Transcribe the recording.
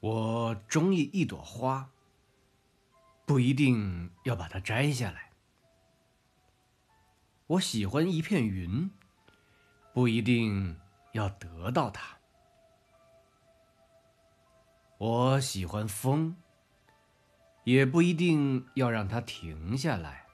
我中意一朵花不一定要把它摘下来。我喜欢一片云不一定要得到它。我喜欢风也不一定要让它停下来。